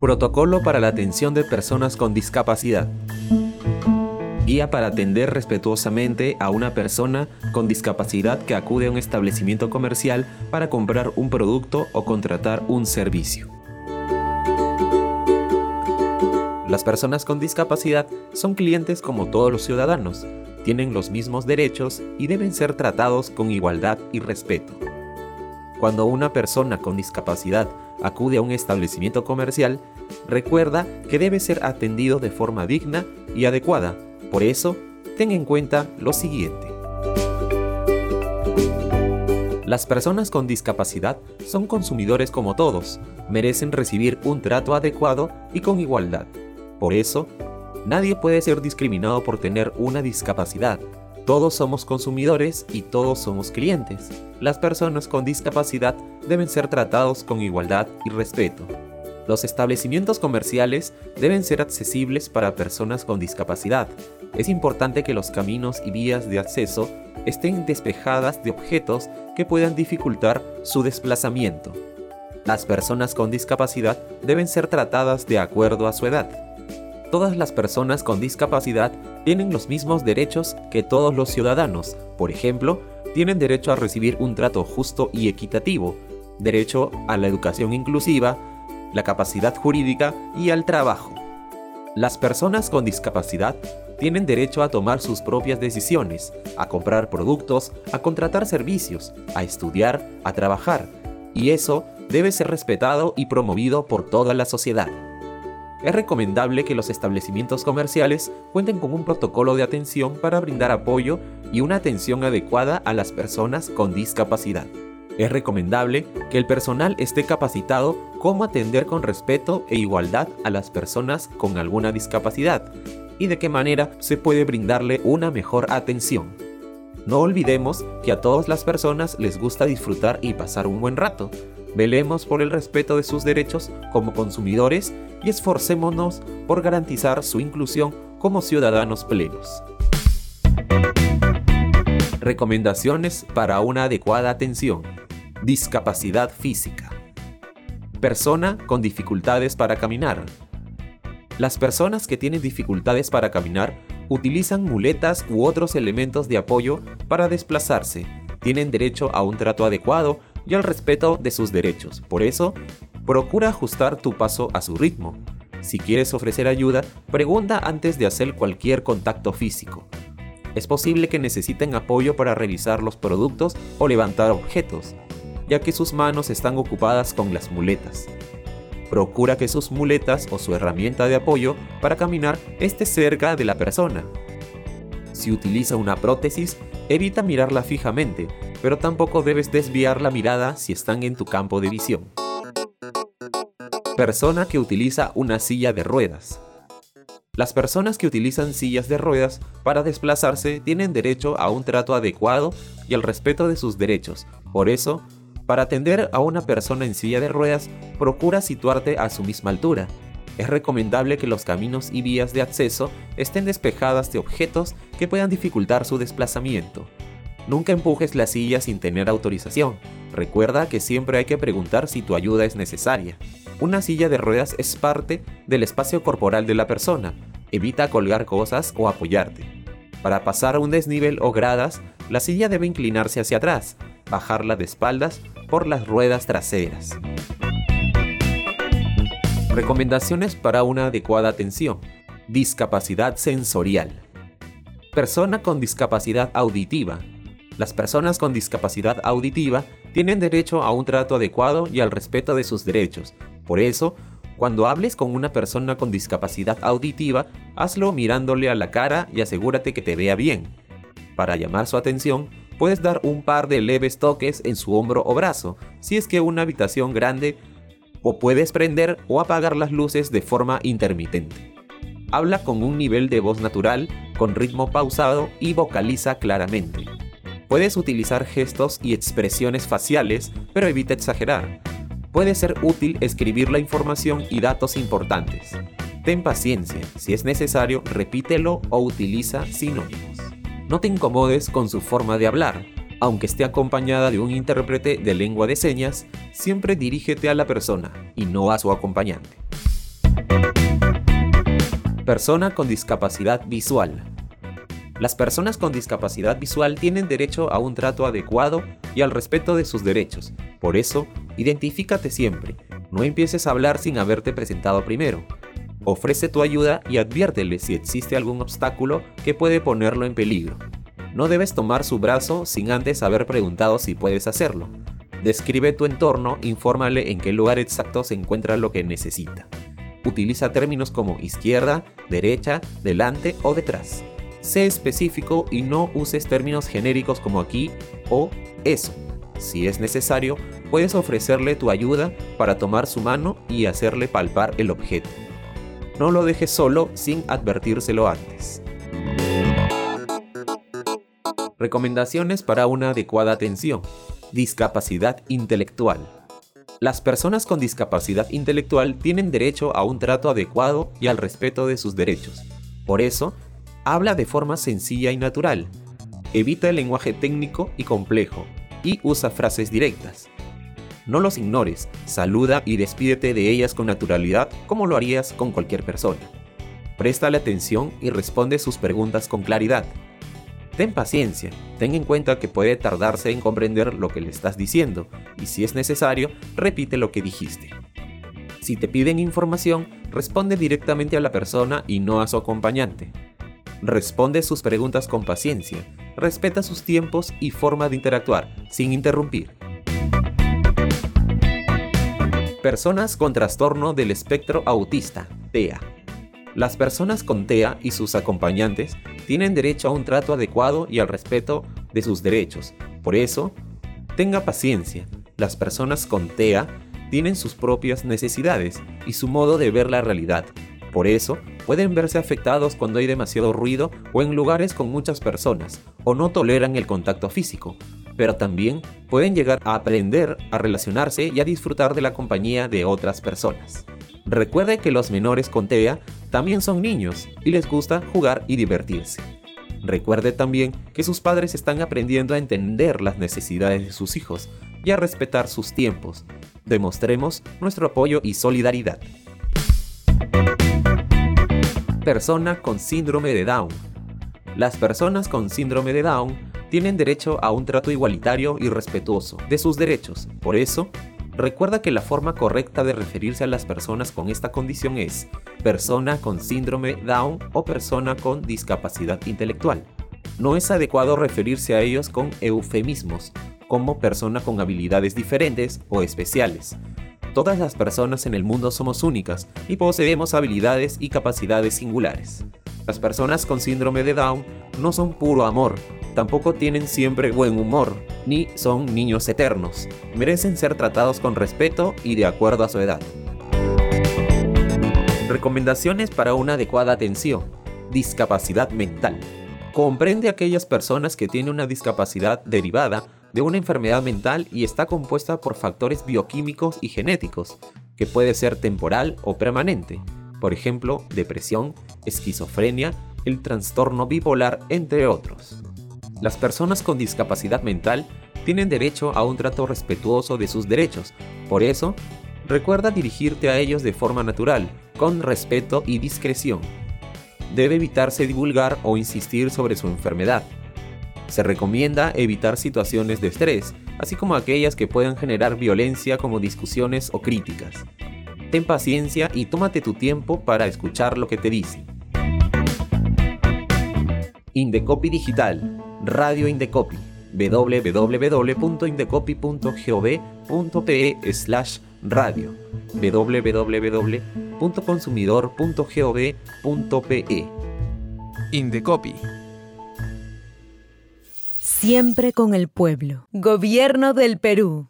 Protocolo para la atención de personas con discapacidad. Guía para atender respetuosamente a una persona con discapacidad que acude a un establecimiento comercial para comprar un producto o contratar un servicio. Las personas con discapacidad son clientes como todos los ciudadanos, tienen los mismos derechos y deben ser tratados con igualdad y respeto. Cuando una persona con discapacidad acude a un establecimiento comercial, recuerda que debe ser atendido de forma digna y adecuada. Por eso, ten en cuenta lo siguiente. Las personas con discapacidad son consumidores como todos, merecen recibir un trato adecuado y con igualdad. Por eso, nadie puede ser discriminado por tener una discapacidad. Todos somos consumidores y todos somos clientes. Las personas con discapacidad deben ser tratados con igualdad y respeto. Los establecimientos comerciales deben ser accesibles para personas con discapacidad. Es importante que los caminos y vías de acceso estén despejadas de objetos que puedan dificultar su desplazamiento. Las personas con discapacidad deben ser tratadas de acuerdo a su edad todas las personas con discapacidad tienen los mismos derechos que todos los ciudadanos. Por ejemplo, tienen derecho a recibir un trato justo y equitativo, derecho a la educación inclusiva, la capacidad jurídica y al trabajo. Las personas con discapacidad tienen derecho a tomar sus propias decisiones, a comprar productos, a contratar servicios, a estudiar, a trabajar, y eso debe ser respetado y promovido por toda la sociedad es recomendable que los establecimientos comerciales cuenten con un protocolo de atención para brindar apoyo y una atención adecuada a las personas con discapacidad. Es recomendable que el personal esté capacitado cómo atender con respeto e igualdad a las personas con alguna discapacidad y de qué manera se puede brindarle una mejor atención. No olvidemos que a todas las personas les gusta disfrutar y pasar un buen rato, Velemos por el respeto de sus derechos como consumidores y esforcémonos por garantizar su inclusión como ciudadanos plenos. Recomendaciones para una adecuada atención. Discapacidad física. Persona con dificultades para caminar. Las personas que tienen dificultades para caminar utilizan muletas u otros elementos de apoyo para desplazarse. Tienen derecho a un trato adecuado y al respeto de sus derechos. Por eso, procura ajustar tu paso a su ritmo. Si quieres ofrecer ayuda, pregunta antes de hacer cualquier contacto físico. Es posible que necesiten apoyo para revisar los productos o levantar objetos, ya que sus manos están ocupadas con las muletas. Procura que sus muletas o su herramienta de apoyo para caminar esté cerca de la persona. Si utiliza una prótesis, evita mirarla fijamente, pero tampoco debes desviar la mirada si están en tu campo de visión. Persona que utiliza una silla de ruedas. Las personas que utilizan sillas de ruedas para desplazarse tienen derecho a un trato adecuado y al respeto de sus derechos. Por eso, para atender a una persona en silla de ruedas, procura situarte a su misma altura. Es recomendable que los caminos y vías de acceso estén despejadas de objetos que puedan dificultar su desplazamiento. Nunca empujes la silla sin tener autorización. Recuerda que siempre hay que preguntar si tu ayuda es necesaria. Una silla de ruedas es parte del espacio corporal de la persona. Evita colgar cosas o apoyarte. Para pasar un desnivel o gradas, la silla debe inclinarse hacia atrás, bajarla de espaldas por las ruedas traseras. Recomendaciones para una adecuada atención. Discapacidad sensorial. Persona con discapacidad auditiva las personas con discapacidad auditiva tienen derecho a un trato adecuado y al respeto de sus derechos. Por eso, cuando hables con una persona con discapacidad auditiva, hazlo mirándole a la cara y asegúrate que te vea bien. Para llamar su atención, puedes dar un par de leves toques en su hombro o brazo, si es que una habitación grande, o puedes prender o apagar las luces de forma intermitente. Habla con un nivel de voz natural, con ritmo pausado y vocaliza claramente. Puedes utilizar gestos y expresiones faciales, pero evita exagerar. Puede ser útil escribir la información y datos importantes. Ten paciencia, si es necesario, repítelo o utiliza sinónimos. No te incomodes con su forma de hablar. Aunque esté acompañada de un intérprete de lengua de señas, siempre dirígete a la persona y no a su acompañante. Persona con discapacidad visual. Las personas con discapacidad visual tienen derecho a un trato adecuado y al respeto de sus derechos. Por eso, identifícate siempre. No empieces a hablar sin haberte presentado primero. Ofrece tu ayuda y adviértele si existe algún obstáculo que puede ponerlo en peligro. No debes tomar su brazo sin antes haber preguntado si puedes hacerlo. Describe tu entorno, infórmale en qué lugar exacto se encuentra lo que necesita. Utiliza términos como izquierda, derecha, delante o detrás. Sé específico y no uses términos genéricos como aquí o eso. Si es necesario, puedes ofrecerle tu ayuda para tomar su mano y hacerle palpar el objeto. No lo dejes solo sin advertírselo antes. Recomendaciones para una adecuada atención. Discapacidad intelectual. Las personas con discapacidad intelectual tienen derecho a un trato adecuado y al respeto de sus derechos. Por eso, habla de forma sencilla y natural. Evita el lenguaje técnico y complejo y usa frases directas. No los ignores, saluda y despídete de ellas con naturalidad como lo harías con cualquier persona. Préstale atención y responde sus preguntas con claridad. Ten paciencia, ten en cuenta que puede tardarse en comprender lo que le estás diciendo y si es necesario, repite lo que dijiste. Si te piden información, responde directamente a la persona y no a su acompañante. Responde sus preguntas con paciencia, respeta sus tiempos y forma de interactuar, sin interrumpir. Personas con trastorno del espectro autista, TEA. Las personas con TEA y sus acompañantes tienen derecho a un trato adecuado y al respeto de sus derechos. Por eso, tenga paciencia. Las personas con TEA tienen sus propias necesidades y su modo de ver la realidad. Por eso, pueden verse afectados cuando hay demasiado ruido o en lugares con muchas personas, o no toleran el contacto físico, pero también pueden llegar a aprender a relacionarse y a disfrutar de la compañía de otras personas. Recuerde que los menores con TEA también son niños y les gusta jugar y divertirse. Recuerde también que sus padres están aprendiendo a entender las necesidades de sus hijos y a respetar sus tiempos. Demostremos nuestro apoyo y solidaridad. Persona con síndrome de Down. Las personas con síndrome de Down tienen derecho a un trato igualitario y respetuoso de sus derechos. Por eso, Recuerda que la forma correcta de referirse a las personas con esta condición es persona con síndrome Down o persona con discapacidad intelectual. No es adecuado referirse a ellos con eufemismos, como persona con habilidades diferentes o especiales. Todas las personas en el mundo somos únicas y poseemos habilidades y capacidades singulares. Las personas con síndrome de Down no son puro amor, tampoco tienen siempre buen humor, ni son niños eternos. Merecen ser tratados con respeto y de acuerdo a su edad. Recomendaciones para una adecuada atención. Discapacidad mental. Comprende a aquellas personas que tienen una discapacidad derivada de una enfermedad mental y está compuesta por factores bioquímicos y genéticos, que puede ser temporal o permanente, por ejemplo, depresión, esquizofrenia, el trastorno bipolar, entre otros. Las personas con discapacidad mental tienen derecho a un trato respetuoso de sus derechos. Por eso, recuerda dirigirte a ellos de forma natural, con respeto y discreción. Debe evitarse divulgar o insistir sobre su enfermedad. Se recomienda evitar situaciones de estrés, así como aquellas que puedan generar violencia como discusiones o críticas. Ten paciencia y tómate tu tiempo para escuchar lo que te dicen. Indecopy Digital Radio Indecopi www.indecopi.gov.pe slash radio www.consumidor.gov.pe Indecopi Siempre con el pueblo. Gobierno del Perú.